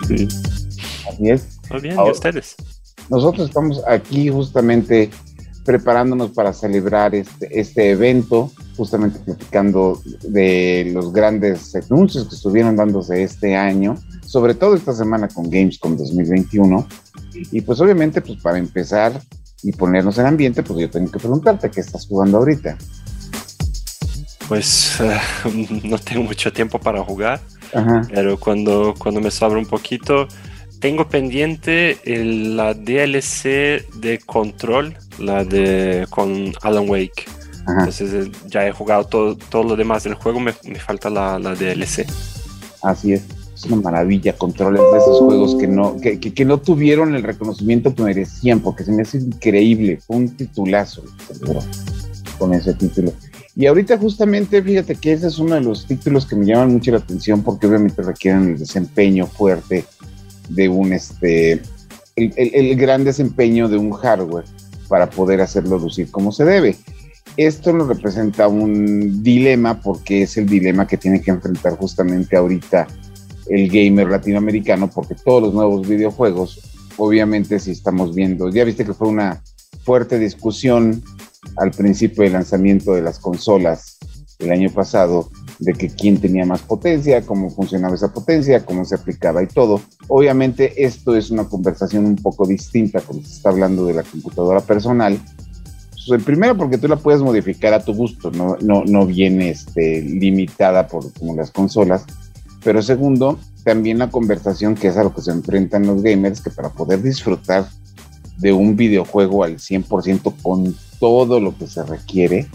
Speaker 5: Sí.
Speaker 1: Así es.
Speaker 5: Muy bien, ¿y ustedes?
Speaker 1: Nosotros estamos aquí justamente preparándonos para celebrar este, este evento, justamente platicando de los grandes anuncios que estuvieron dándose este año, sobre todo esta semana con Gamescom 2021. Y pues obviamente, pues para empezar y ponernos en ambiente, pues yo tengo que preguntarte, ¿qué estás jugando ahorita?
Speaker 5: Pues [laughs] no tengo mucho tiempo para jugar, pero cuando, cuando me sobra un poquito, tengo pendiente la DLC de Control, la de con Alan Wake. Entonces eh, ya he jugado todo, todo lo demás del juego, me, falta la, DLC.
Speaker 1: Así es, es una maravilla Control, de esos juegos que no, que, que, no tuvieron el reconocimiento que merecían, porque se me hace increíble, fue un titulazo con ese título. Y ahorita justamente, fíjate que ese es uno de los títulos que me llaman mucho la atención porque obviamente requieren el desempeño fuerte de un, este, el, gran desempeño de un hardware para poder hacerlo lucir como se debe. Esto nos representa un dilema porque es el dilema que tiene que enfrentar justamente ahorita el gamer latinoamericano porque todos los nuevos videojuegos, obviamente si estamos viendo, ya viste que fue una fuerte discusión al principio del lanzamiento de las consolas el año pasado de que quién tenía más potencia, cómo funcionaba esa potencia, cómo se aplicaba y todo. Obviamente esto es una conversación un poco distinta cuando se está hablando de la computadora personal. Pues, primero porque tú la puedes modificar a tu gusto, no, no, no viene este, limitada por como las consolas. Pero segundo, también la conversación que es a lo que se enfrentan los gamers, que para poder disfrutar de un videojuego al 100% con todo lo que se requiere,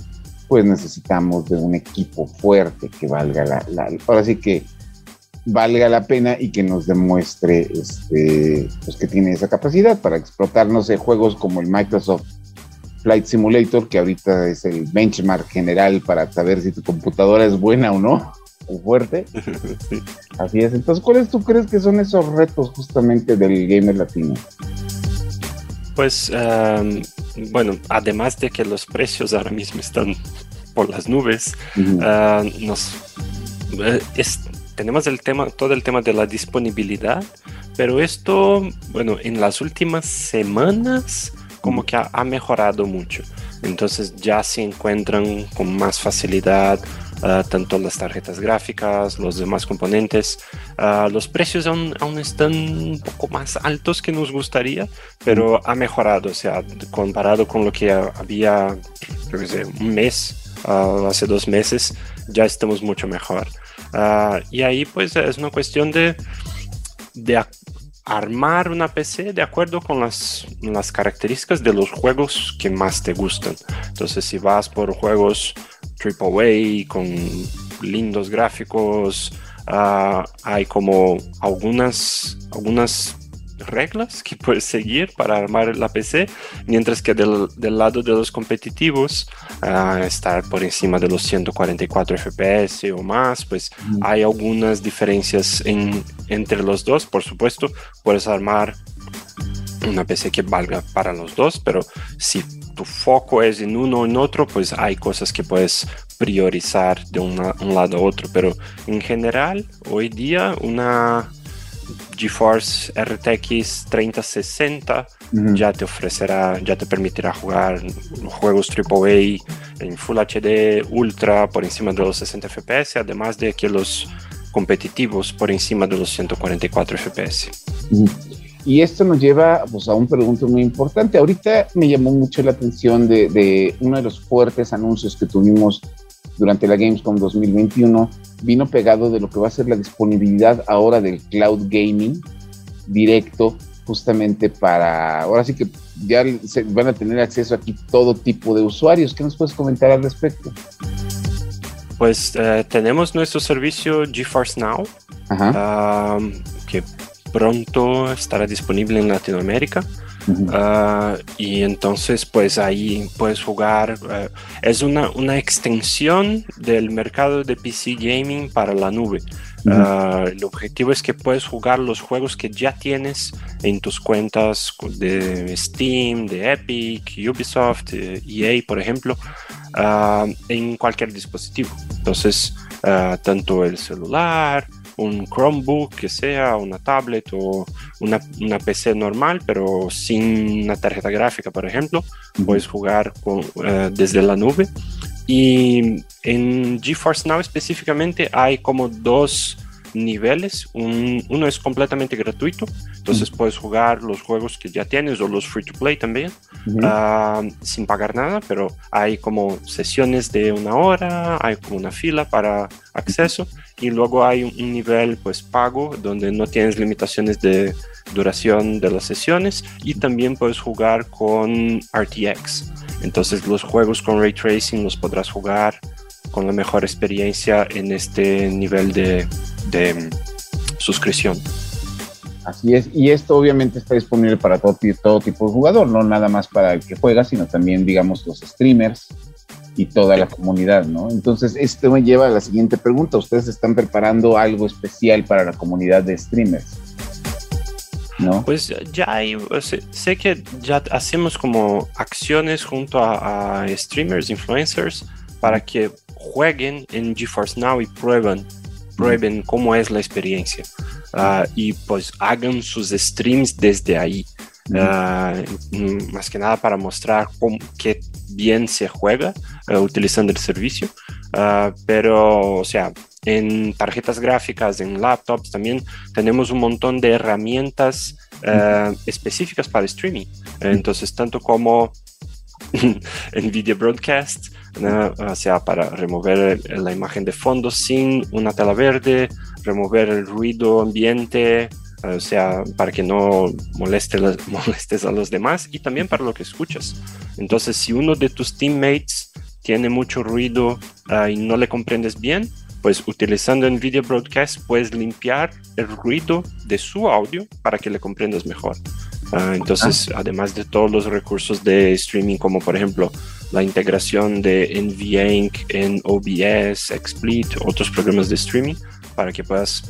Speaker 1: pues necesitamos de un equipo fuerte que valga la, la ahora sí que valga la pena y que nos demuestre este, pues que tiene esa capacidad para explotar, no sé, juegos como el Microsoft Flight Simulator, que ahorita es el benchmark general para saber si tu computadora es buena o no, o fuerte. [laughs] Así es. Entonces, ¿cuáles tú crees que son esos retos justamente del gamer latino?
Speaker 5: Pues, bueno, además de que los precios ahora mismo están por las nubes, ah, nos, eh, tenemos el tema, todo el tema de la disponibilidad, pero esto, bueno, en las últimas semanas como que ha, mejorado mucho. Entonces ya se encuentran con más facilidad ah, tanto las tarjetas gráficas, los demás componentes. Ah, los precios aún, aún, están un poco más altos que nos gustaría, pero ha mejorado, o sea, comparado con lo que había, un mes, hace dos meses, ya estamos mucho mejor. y ahí pues es una cuestión de, de armar una PC de acuerdo con las, características de los juegos que más te gustan. Entonces, si vas por juegos AAA con lindos gráficos, ah, hay como algunas, algunas reglas que puedes seguir para armar la PC, mientras que del, lado de los competitivos, uh, estar por encima de los 144 FPS o más, pues hay algunas diferencias en, entre los dos, por supuesto, puedes armar una PC que valga para los dos, pero si tu foco es en uno o en otro, pues hay cosas que puedes priorizar de un lado a otro, pero en general, hoy día una GeForce RTX 3060 ya te ofrecerá, ya te permitirá jugar juegos AAA en Full HD Ultra por encima de los 60 FPS, además de que los competitivos por encima de los 144 FPS.
Speaker 1: Y esto nos lleva pues, a un pregunta muy importante. Ahorita me llamó mucho la atención de, de uno de los fuertes anuncios que tuvimos durante la Gamescom 2021 vino pegado de lo que va a ser la disponibilidad ahora del cloud gaming directo justamente para, ahora sí que ya se van a tener acceso aquí todo tipo de usuarios. ¿Qué nos puedes comentar al respecto?
Speaker 5: Pues eh, tenemos nuestro servicio GeForce Now, que pronto estará disponible en Latinoamérica. Ah, y entonces pues ahí puedes jugar, eh, es una, una, extensión del mercado de PC gaming para la nube. Ah, el objetivo es que puedes jugar los juegos que ya tienes en tus cuentas de Steam, de Epic, Ubisoft, EA, e por ejemplo, ah, en cualquier dispositivo. Entonces, tanto el celular, un Chromebook que sea, una tablet o una, una, PC normal, pero sin una tarjeta gráfica, por ejemplo, puedes jugar con, uh, desde la nube. Y en GeForce Now específicamente hay como dos niveles. Un, uno es completamente gratuito, entonces puedes jugar los juegos que ya tienes o los free to play también, uh, sin pagar nada, pero hay como sesiones de una hora, hay como una fila para acceso y luego hay un, nivel pues pago donde no tienes limitaciones de duración de las sesiones y también puedes jugar con RTX. Entonces los juegos con ray tracing los podrás jugar con la mejor experiencia en este nivel de, de suscripción.
Speaker 1: Así es, y esto obviamente está disponible para todo, todo tipo de jugador, no nada más para el que juega, sino también, digamos, los streamers, y toda la comunidad, ¿no? Entonces, esto me lleva a la siguiente pregunta. ¿Ustedes están preparando algo especial para la comunidad de streamers?
Speaker 5: ¿No? Pues ya hay, sé, que ya hacemos como acciones junto a, streamers, influencers, para que jueguen en GeForce Now y prueben, prueben cómo es la experiencia. Ah, y pues hagan sus streams desde ahí. Mm, más que nada para mostrar cómo, qué bien se juega uh, utilizando el servicio. Uh, pero, o sea, en tarjetas gráficas, en laptops también tenemos un montón de herramientas uh, específicas para streaming. Entonces, tanto como [laughs] NVIDIA Broadcast, o sea, para remover la imagen de fondo sin una tela verde, remover el ruido ambiente, o sea, para que no moleste, [laughs] molestes a los demás y también para lo que escuchas. Entonces, si uno de tus teammates tiene mucho ruido uh, y no le comprendes bien, pues utilizando NVIDIA Broadcast puedes limpiar el ruido de su audio para que le comprendas mejor. Uh, entonces, ah. además de todos los recursos de streaming, como por ejemplo la integración de NVENC en OBS, XSplit, otros programas de streaming, para que puedas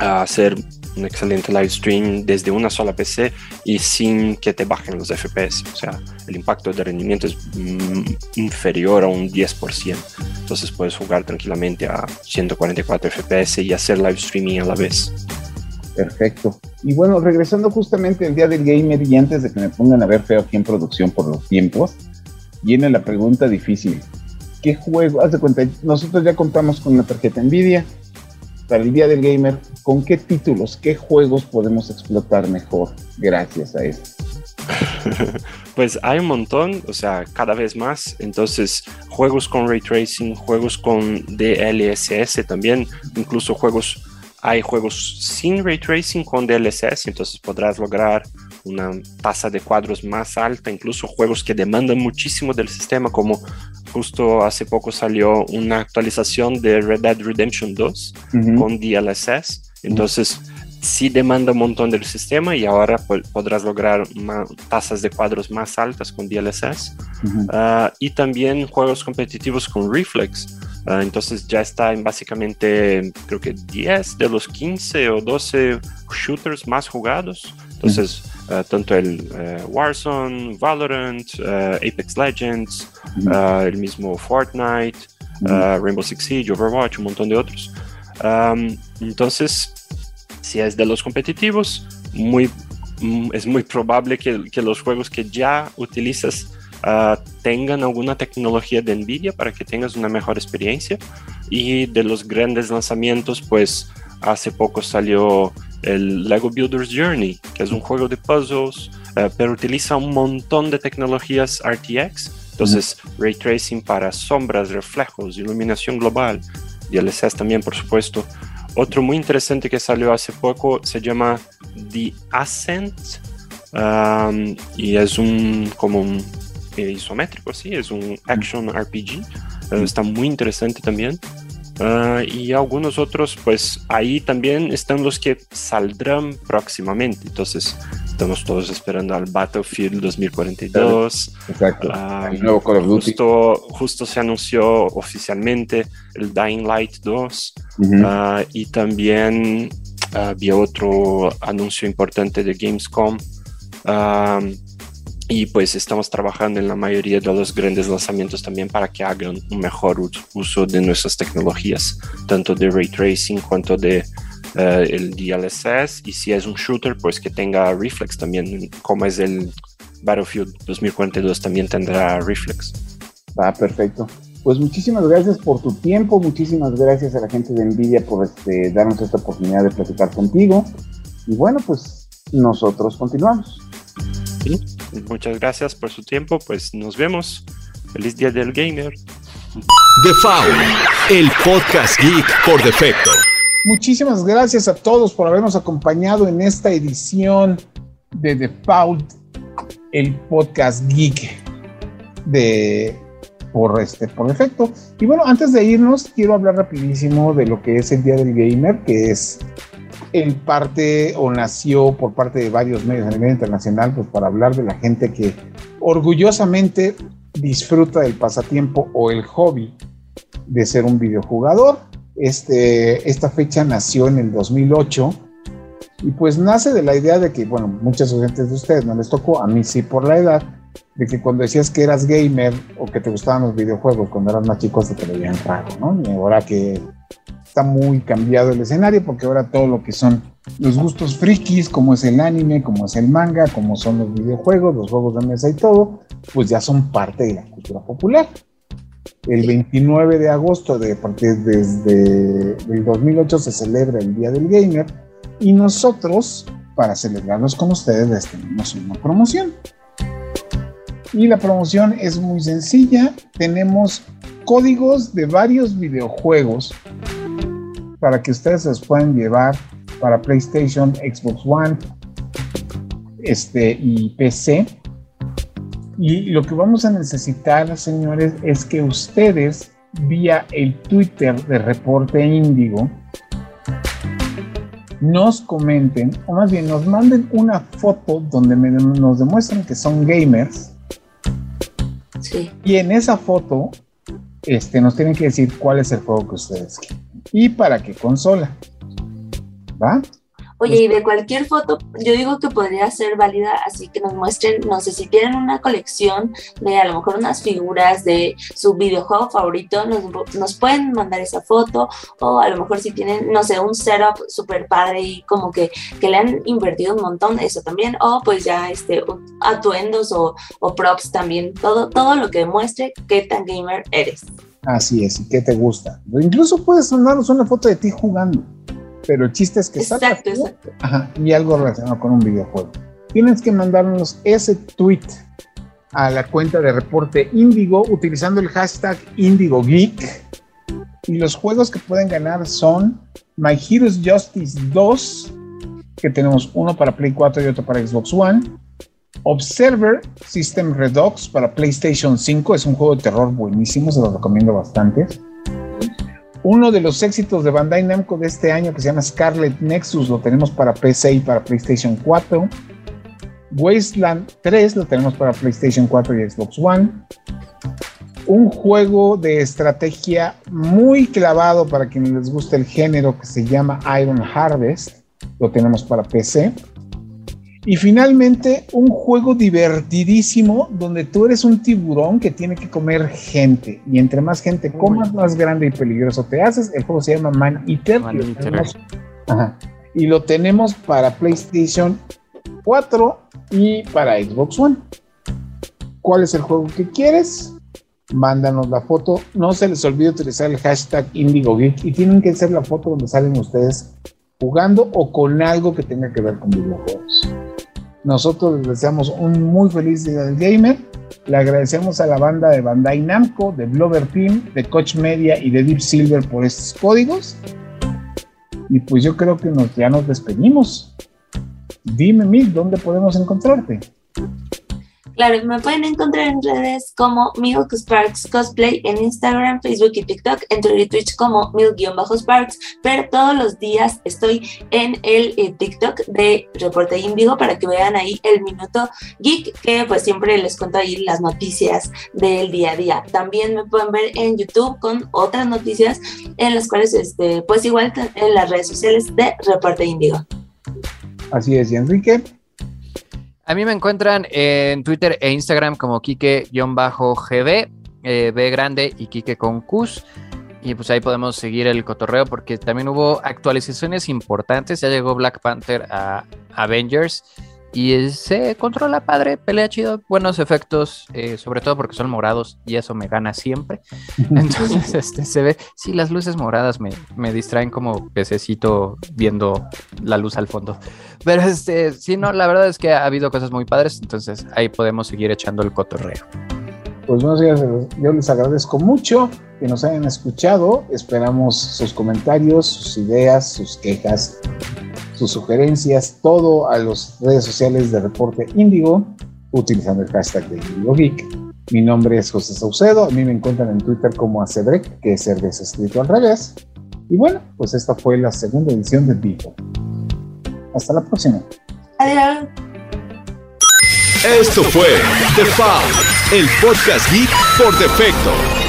Speaker 5: uh, hacer un excelente live stream desde una sola PC y sin que te bajen los FPS. O sea, el impacto de rendimiento es mm, inferior a un 10%. Entonces puedes jugar tranquilamente a 144 FPS y hacer live streaming a la vez.
Speaker 1: Perfecto. Y bueno, regresando justamente al día del gamer y antes de que me pongan a ver feo aquí en producción por los tiempos, viene la pregunta difícil. qué juego, haz de cuenta, nosotros ya contamos con una tarjeta Nvidia para el día del gamer, ¿con qué títulos, qué juegos podemos explotar mejor gracias a esto? [laughs]
Speaker 5: pues hay un montón, o sea, cada vez más. Entonces, juegos con ray tracing, juegos con DLSS también, incluso juegos, hay juegos sin ray tracing con DLSS, entonces podrás lograr una tasa de cuadros más alta, incluso juegos que demandan muchísimo del sistema, como justo hace poco salió una actualización de Red Dead Redemption 2 con DLSS. Entonces, sí demanda un montón del sistema y ahora podrás lograr tasas de cuadros más altas con DLSS. Ah, y también juegos competitivos con Reflex. Ah, entonces ya está en básicamente, creo que 10 de los 15 o 12 shooters más jugados. Entonces, tanto el eh, Warzone, Valorant, Apex Legends, el mismo Fortnite, Rainbow Six Siege, Overwatch, un montón de otros. entonces, si es de los competitivos, muy, mm, es muy probable que, que los juegos que ya utilizas uh, tengan alguna tecnología de NVIDIA para que tengas una mejor experiencia. Y de los grandes lanzamientos, pues hace poco salió el Lego Builder's Journey, que es un juego de puzzles, uh, pero utiliza un montón de tecnologías RTX. Entonces, ray tracing para sombras, reflejos, iluminación global, DLSS también, por supuesto. Otro muy interesante que salió hace poco se llama The Ascent um, y es un como un eh, isométrico, sí, es un action RPG. Eh, está muy interesante también. Uh, y algunos otros, pues ahí también están los que saldrán próximamente. Entonces, estamos todos esperando al Battlefield 2042.
Speaker 1: Exacto. Ah, el nuevo Call of Duty.
Speaker 5: Justo, justo, se anunció oficialmente el Dying Light 2. Ah, y también había otro anuncio importante de Gamescom. Y pues estamos trabajando en la mayoría de los grandes lanzamientos también para que hagan un mejor uso de nuestras tecnologías, tanto de ray tracing cuanto de eh, el DLSS y si es un shooter, pues que tenga reflex también, como es el Battlefield 2042 también tendrá reflex.
Speaker 1: Ah, perfecto. Pues muchísimas gracias por tu tiempo, muchísimas gracias a la gente de Nvidia por este, darnos esta oportunidad de platicar contigo. Y bueno, pues nosotros continuamos.
Speaker 5: Muchas gracias por su tiempo, pues nos vemos. Feliz Día del Gamer.
Speaker 2: The Foul, el podcast geek por defecto.
Speaker 1: Muchísimas gracias a todos por habernos acompañado en esta edición de Default, el podcast geek de por este por defecto. Y bueno, antes de irnos, quiero hablar rapidísimo de lo que es el Día del Gamer, que es en parte o nació por parte de varios medios a nivel internacional, pues para hablar de la gente que orgullosamente disfruta del pasatiempo o el hobby de ser un videojugador este, esta fecha nació en el 2008 y pues nace de la idea de que, bueno, muchas oyentes de ustedes no les tocó, a mí sí por la edad, de que cuando decías que eras gamer o que te gustaban los videojuegos cuando eras más chico se te veían raro, ¿no? Y ahora que está muy cambiado el escenario porque ahora todo lo que son los gustos frikis, como es el anime, como es el manga, como son los videojuegos, los juegos de mesa y todo, pues ya son parte de la cultura popular. El 29 de agosto de partir desde el 2008 se celebra el Día del Gamer y nosotros para celebrarlos con ustedes les tenemos una promoción. Y la promoción es muy sencilla, tenemos códigos de varios videojuegos para que ustedes los puedan llevar para PlayStation, Xbox One este, y PC y lo que vamos a necesitar, señores, es que ustedes, vía el Twitter de Reporte Índigo, nos comenten, o más bien nos manden una foto donde nos demuestren que son gamers. Sí. Y en esa foto este, nos tienen que decir cuál es el juego que ustedes quieren y para qué consola. ¿Va?
Speaker 3: Oye, y de cualquier foto, yo digo que podría ser válida, así que nos muestren, no sé si tienen una colección de a lo mejor unas figuras de su videojuego favorito, nos, pueden mandar esa foto, o a lo mejor si tienen, no sé, un setup súper padre y como que, que, le han invertido un montón, eso también, o pues ya este, atuendos o, o props también, todo, todo lo que demuestre qué tan gamer eres.
Speaker 1: Así es, ¿y qué te gusta? incluso puedes mandarnos una foto de ti jugando, pero el chiste es que
Speaker 3: exacto, exacto.
Speaker 1: Ajá, y algo relacionado con un videojuego. Tienes que mandarnos ese tweet a la cuenta de reporte Índigo utilizando el hashtag IndigoGeek. Y los juegos que pueden ganar son My Heroes Justice 2, que tenemos uno para Play 4 y otro para Xbox One. Observer System Redux para PlayStation 5 es un juego de terror buenísimo, se lo recomiendo bastante. Uno de los éxitos de Bandai Namco de este año que se llama Scarlet Nexus lo tenemos para PC y para PlayStation 4. Wasteland 3 lo tenemos para PlayStation 4 y Xbox One. Un juego de estrategia muy clavado para quienes les guste el género que se llama Iron Harvest. Lo tenemos para PC. Y finalmente, un juego divertidísimo donde tú eres un tiburón que tiene que comer gente. Y entre más gente comas, más grande y peligroso te haces. El juego se llama Man Eater. y, lo tenemos para PlayStation 4 y para Xbox One. ¿Cuál es el juego que quieres? Mándanos la foto. No se les olvide utilizar el hashtag IndigoGeek y tienen que ser la foto donde salen ustedes jugando o con algo que tenga que ver con videojuegos. Nosotros les deseamos un muy feliz día del gamer. Le agradecemos a la banda de Bandai Namco, de Blover Team, de Coach Media y de Deep Silver por estos códigos. Y pues yo creo que nos, ya nos despedimos. Dime, Mil, ¿dónde podemos encontrarte?
Speaker 3: Claro, me pueden encontrar en redes como Milk Sparks Cosplay en Instagram, Facebook y TikTok, en Twitter y Twitch como Milk-Sparks, pero todos los días estoy en el eh, TikTok de Reporte Índigo para que vean ahí el Minuto Geek, que pues siempre les cuento ahí las noticias del día a día. También me pueden ver en YouTube con otras noticias en las cuales, este, pues igual en las redes sociales de Reporte Índigo.
Speaker 1: Así es, Enrique.
Speaker 4: A mí me encuentran en Twitter e Instagram como Kike-GB, eh, B grande y Kike con Qs. Y pues ahí podemos seguir el cotorreo porque también hubo actualizaciones importantes. Ya llegó Black Panther a Avengers y se controla padre, pelea chido, buenos efectos, eh, sobre todo porque son morados y eso me gana siempre. Entonces, [laughs] este se ve, sí, las luces moradas me, me, distraen como pececito viendo la luz al fondo. Pero este, sí, no, la verdad es que ha habido cosas muy padres, entonces ahí podemos seguir echando el cotorreo.
Speaker 1: Pues bueno, yo les agradezco mucho que nos hayan escuchado. Esperamos sus comentarios, sus ideas, sus quejas, sus sugerencias, todo a las redes sociales de Reporte Índigo, utilizando el hashtag de Indigo Geek. Mi nombre es José Saucedo, a mí me encuentran en Twitter como Acebrec, que es cerveza escrito al revés. Y bueno, pues esta fue la segunda edición de Vivo. Hasta la próxima.
Speaker 3: Adiós.
Speaker 2: Esto fue The Foul, el podcast geek por defecto.